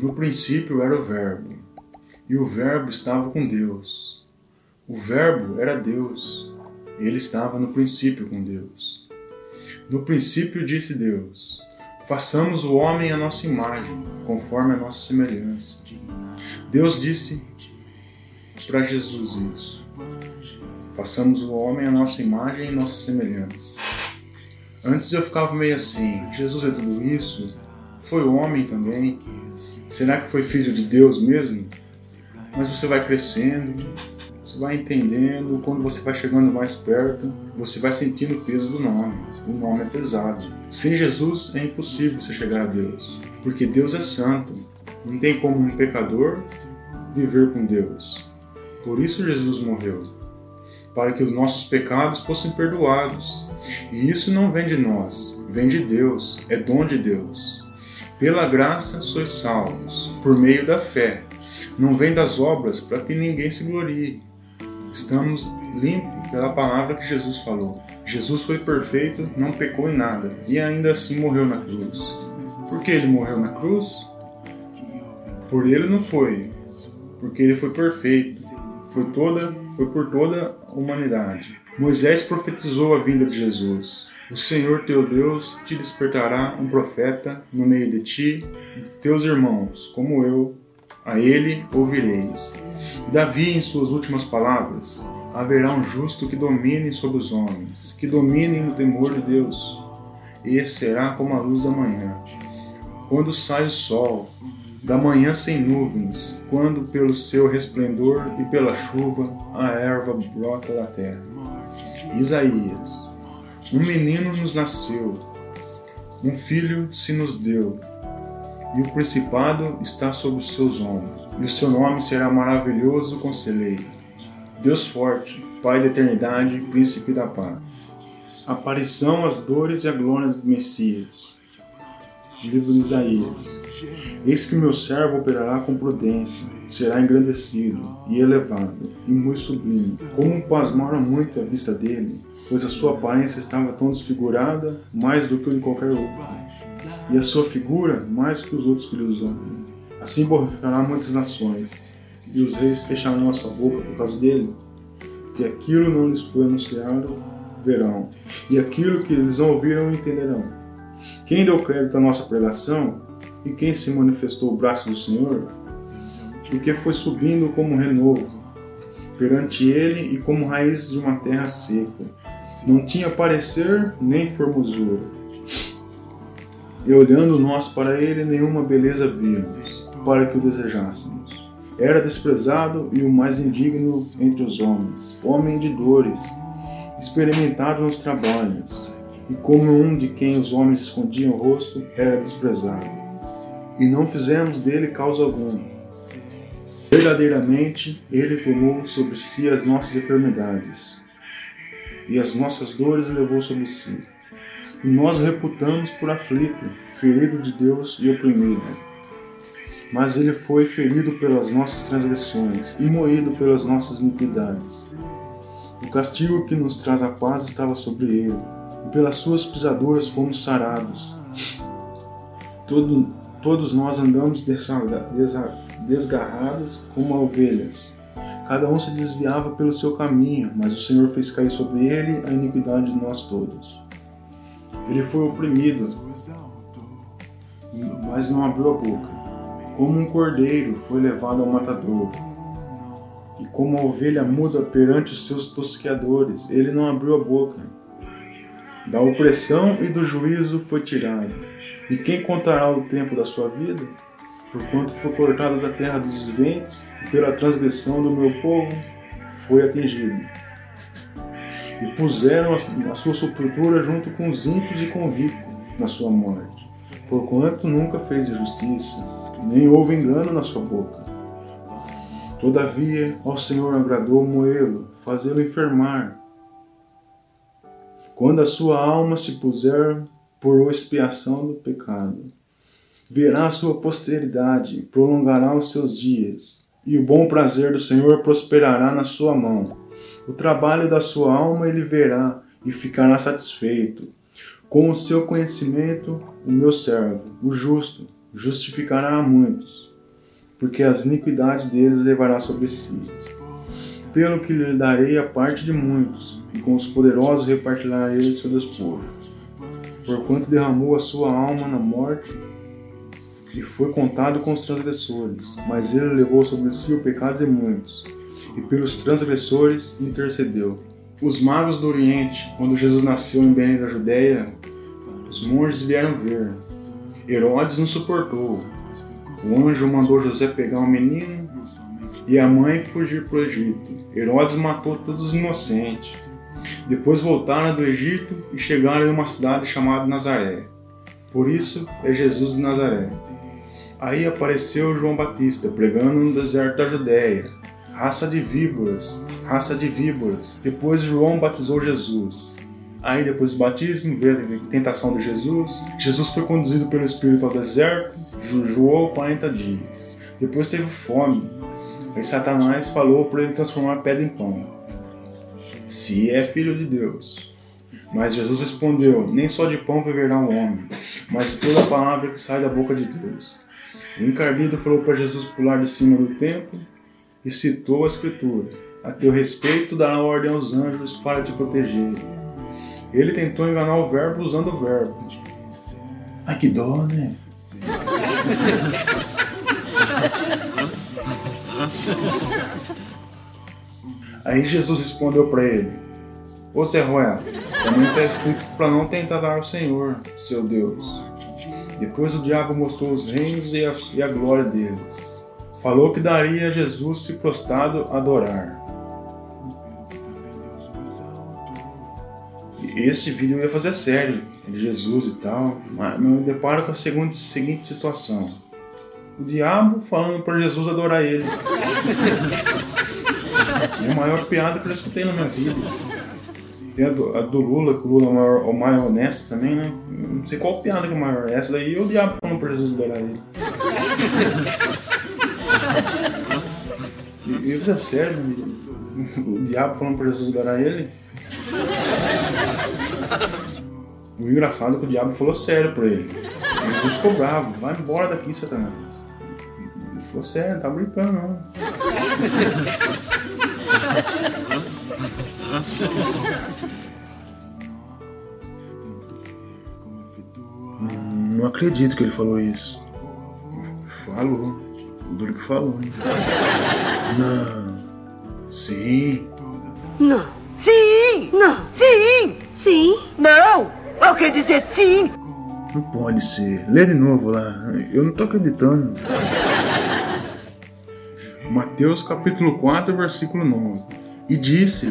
No princípio era o Verbo, e o Verbo estava com Deus. O Verbo era Deus, ele estava no princípio com Deus. No princípio disse Deus: Façamos o homem à nossa imagem, conforme a nossa semelhança. Deus disse para Jesus isso. Façamos o homem à nossa imagem e nossa semelhança. Antes eu ficava meio assim: Jesus é tudo isso? Foi homem também? Será que foi filho de Deus mesmo? Mas você vai crescendo, você vai entendendo, quando você vai chegando mais perto, você vai sentindo o peso do nome. O nome é pesado. Sem Jesus é impossível você chegar a Deus, porque Deus é santo. Não tem como um pecador viver com Deus. Por isso Jesus morreu, para que os nossos pecados fossem perdoados. E isso não vem de nós, vem de Deus, é dom de Deus. Pela graça sois salvos, por meio da fé. Não vem das obras para que ninguém se glorie. Estamos limpos pela palavra que Jesus falou. Jesus foi perfeito, não pecou em nada e ainda assim morreu na cruz. Por que ele morreu na cruz? Por ele não foi, porque ele foi perfeito. Foi toda, foi por toda a humanidade. Moisés profetizou a vinda de Jesus. O Senhor teu Deus te despertará um profeta no meio de ti e de teus irmãos, como eu, a ele ouvireis. Davi, em suas últimas palavras, haverá um justo que domine sobre os homens, que domine no temor de Deus. Esse será como a luz da manhã, quando sai o sol, da manhã sem nuvens, quando pelo seu resplendor e pela chuva a erva brota da terra. Isaías: Um menino nos nasceu, um filho se nos deu e o principado está sobre os seus ombros, e o seu nome será maravilhoso conselheiro, Deus forte, Pai da eternidade, príncipe da paz. Aparição, as dores e a glória do Messias. De Isaías. Eis que meu servo operará com prudência, será engrandecido e elevado, e muito sublime. Como pasmaram muito a vista dele, pois a sua aparência estava tão desfigurada, mais do que o de qualquer outro e a sua figura mais que os outros filhos dos homens. Assim borrifará muitas nações, e os reis fecharão a sua boca por causa dele, porque aquilo não lhes foi anunciado, verão, e aquilo que eles não ouviram, entenderão. Quem deu crédito à nossa pregação, e quem se manifestou o braço do Senhor, porque foi subindo como renovo, perante ele e como raiz de uma terra seca. Não tinha parecer nem formosura e olhando nós para ele, nenhuma beleza víamos, para que o desejássemos. Era desprezado e o mais indigno entre os homens, homem de dores, experimentado nos trabalhos, e como um de quem os homens escondiam o rosto, era desprezado. E não fizemos dele causa alguma. Verdadeiramente, ele tomou sobre si as nossas enfermidades, e as nossas dores levou sobre si e nós o reputamos por aflito, ferido de Deus e oprimido. Mas ele foi ferido pelas nossas transgressões e moído pelas nossas iniquidades. O castigo que nos traz a paz estava sobre ele, e pelas suas pisaduras fomos sarados. Todo, todos nós andamos desgarrados como ovelhas. Cada um se desviava pelo seu caminho, mas o Senhor fez cair sobre ele a iniquidade de nós todos. Ele foi oprimido, mas não abriu a boca. Como um cordeiro foi levado ao matador, e como a ovelha muda perante os seus tosqueadores, ele não abriu a boca. Da opressão e do juízo foi tirado. E quem contará o tempo da sua vida? Porquanto foi cortado da terra dos viventes, e pela transgressão do meu povo foi atingido e puseram a sua sepultura junto com os ímpios e com o rico na sua morte, porquanto nunca fez justiça, nem houve engano na sua boca. Todavia, ao Senhor agradou moê-lo, fazê-lo enfermar. Quando a sua alma se puser por expiação do pecado, verá a sua posteridade, prolongará os seus dias, e o bom prazer do Senhor prosperará na sua mão. O trabalho da sua alma ele verá e ficará satisfeito. Com o seu conhecimento, o meu servo, o justo, justificará a muitos, porque as iniquidades deles levará sobre si. Pelo que lhe darei a parte de muitos, e com os poderosos repartirá ele seu despojo. Porquanto derramou a sua alma na morte, e foi contado com os transgressores, mas ele levou sobre si o pecado de muitos, e pelos transgressores intercedeu. Os magos do Oriente, quando Jesus nasceu em Belém da Judéia, os monges vieram ver. Herodes não suportou. O anjo mandou José pegar o menino e a mãe fugir para o Egito. Herodes matou todos os inocentes. Depois voltaram do Egito e chegaram em uma cidade chamada Nazaré. Por isso é Jesus de Nazaré. Aí apareceu João Batista pregando no deserto da Judéia. Raça de víboras, raça de víboras. Depois João batizou Jesus. Aí depois do batismo veio a tentação de Jesus. Jesus foi conduzido pelo Espírito ao deserto, jejuou 40 dias. Depois teve fome. Aí Satanás falou para ele transformar pedra em pão. Se é filho de Deus. Mas Jesus respondeu: Nem só de pão viverá o homem, mas de toda a palavra que sai da boca de Deus. O encardido falou para Jesus pular de cima do templo e citou a Escritura: A teu respeito dará ordem aos anjos para te proteger ele tentou enganar o verbo usando o verbo. Ai que dó, né? Aí Jesus respondeu para ele: Ô Serroé, também está escrito para não tentar dar ao Senhor, seu Deus. Depois o diabo mostrou os reinos e a, e a glória deles. Falou que daria a Jesus se prostrado adorar. esse vídeo eu ia fazer série de Jesus e tal, mas me deparo com a seguinte, seguinte situação: o diabo falando para Jesus adorar ele. É a maior piada que eu escutei na minha vida. Tem a do, a do Lula, que o Lula é o maior, o maior honesto também, né? Não sei qual piada que é maior. Essa daí o diabo falando para Jesus adorar ele. e isso é sério, o diabo falando para Jesus adorar ele. O engraçado é que o diabo falou sério pra ele. Jesus ficou bravo. Vai embora daqui, Satanás. Falou sério, não tá brincando não. Não acredito que ele falou isso. Falou. O duro que falou, hein? Não. Sim. Não. Sim. Não. Sim. Sim. Não. Eu quero dizer sim. Não pode ser. Lê de novo lá. Eu não tô acreditando. Mateus capítulo 4, versículo 9. E disse: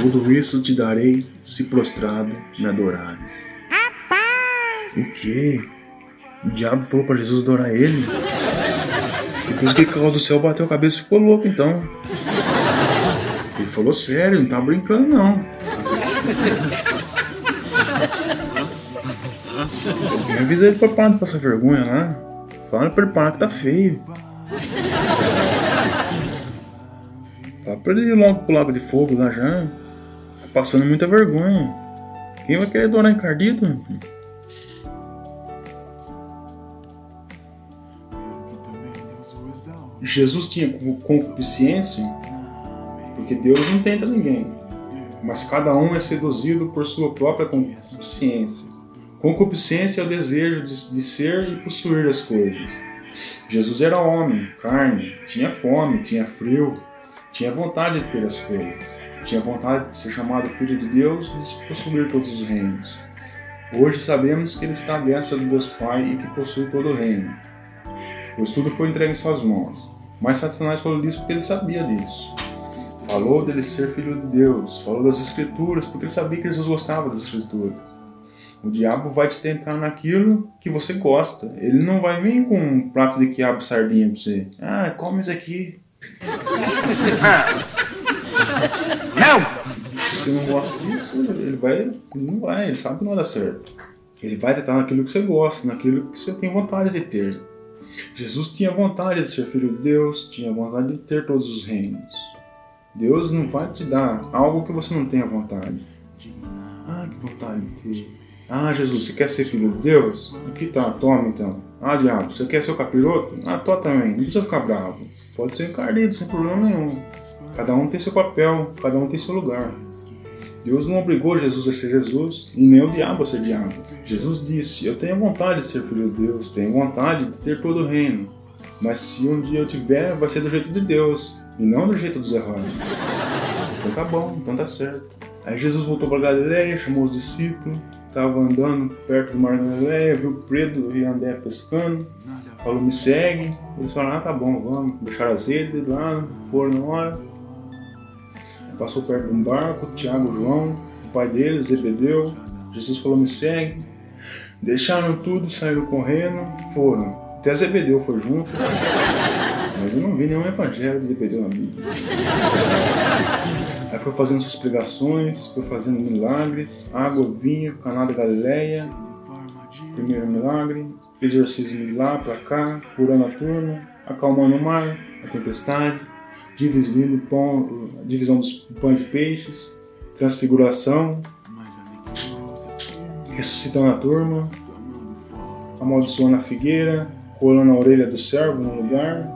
Tudo isso te darei se prostrado me adorares. O quê? O diabo falou para Jesus adorar ele? Depois que caiu do céu bateu a cabeça e ficou louco então. Ele falou sério, não tá brincando não. Alguém avisa ele pra parar de passar vergonha lá. Fala pra ele parar que tá feio. Pra ele ir logo pro Lago de Fogo lá já. Tá passando muita vergonha. Quem vai querer donar encardido? Jesus tinha concupiscência porque Deus não tenta ninguém, mas cada um é seduzido por sua própria concupiscência. Concupiscência é o desejo de, de ser e possuir as coisas. Jesus era homem, carne, tinha fome, tinha frio, tinha vontade de ter as coisas, tinha vontade de ser chamado filho de Deus e de possuir todos os reinos. Hoje sabemos que ele está à destra do Deus Pai e que possui todo o reino. Pois tudo foi entregue em suas mãos. Mas Satanás falou disso porque ele sabia disso. Falou dele ser filho de Deus, falou das Escrituras, porque ele sabia que Jesus gostava das Escrituras. O diabo vai te tentar naquilo que você gosta. Ele não vai vir com um prato de quiabo sardinha pra você. Ah, come isso aqui. Não! Se você não gosta disso, ele vai. Não vai, ele sabe que não vai dar certo. Ele vai tentar naquilo que você gosta, naquilo que você tem vontade de ter. Jesus tinha vontade de ser filho de Deus, tinha vontade de ter todos os reinos. Deus não vai te dar algo que você não tenha vontade. Ah, que vontade de ter Ah, Jesus, você quer ser filho de Deus? Aqui tá, toma então. Ah, diabo, você quer ser o capiroto? Ah, tô também, não precisa ficar bravo. Pode ser encardido, sem problema nenhum. Cada um tem seu papel, cada um tem seu lugar. Deus não obrigou Jesus a ser Jesus e nem o diabo a ser diabo. Jesus disse: Eu tenho vontade de ser filho de Deus, tenho vontade de ter todo o reino. Mas se um dia eu tiver, vai ser do jeito de Deus e não do jeito dos errados. Então tá bom, então tá certo. Aí Jesus voltou para Galileia, chamou os discípulos, estava andando perto do mar da Galileia, viu Pedro e André pescando, falou: Me segue. Eles falaram: Ah, tá bom, vamos. Deixaram as redes lá, foram na hora. Passou perto de um barco, Tiago João, o pai deles, Zebedeu. Jesus falou: Me segue. Deixaram tudo, saíram correndo, foram. Até Zebedeu foi junto. Mas eu não vi nenhum evangelho de Zebedeu na Bíblia. Foi fazendo suas pregações, foi fazendo milagres, água, vinho, caná da Galileia, primeiro milagre, exorcismo de lá para cá, curando a turma, acalmando o mar, a tempestade, dividindo pão, divisão dos pães e peixes, transfiguração, ressuscitando a turma, amaldiçoando a figueira, colando a orelha do servo no lugar,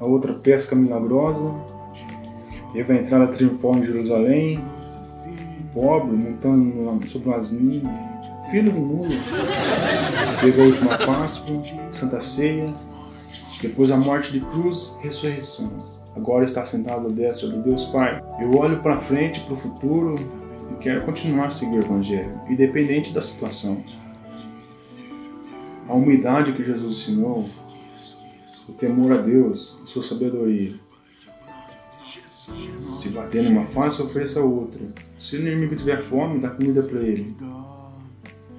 a outra pesca milagrosa, teve a entrada triunfal em Jerusalém, pobre, montando sobre um asninho, filho do mundo, teve a última Páscoa, Santa Ceia, depois a morte de cruz, ressurreição. Agora está sentado à destra do Deus Pai. Eu olho para frente, para o futuro e quero continuar a seguir o Evangelho, independente da situação. A humildade que Jesus ensinou, o temor a Deus, a sua sabedoria. Se bater numa face, ofereça outra. Se o inimigo tiver fome, dá comida para ele.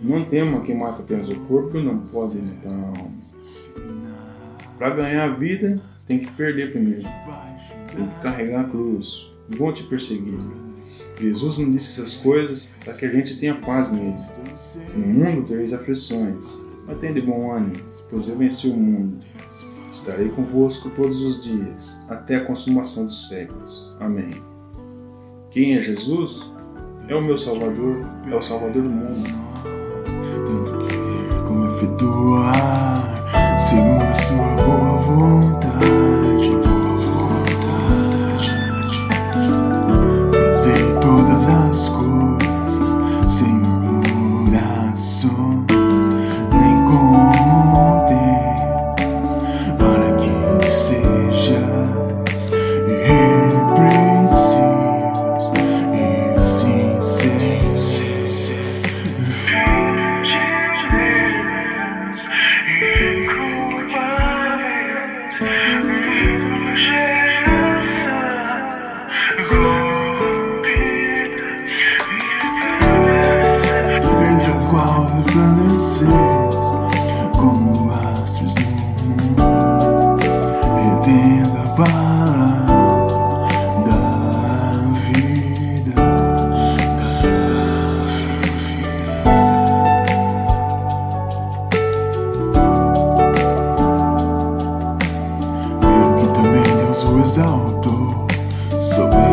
Não tema quem mata apenas o corpo, não pode matar a alma. Para ganhar a vida, tem que perder primeiro. Tem que carregar a cruz. Vão te perseguir. Jesus não disse essas coisas para que a gente tenha paz nele. No mundo tereis aflições. Mas tenha de bom ânimo, pois eu venci o mundo. Estarei convosco todos os dias, até a consumação dos séculos. Amém. Quem é Jesus? É o meu Salvador, é o Salvador do mundo. Tanto querer como efetuar, segundo a sua boa Deus o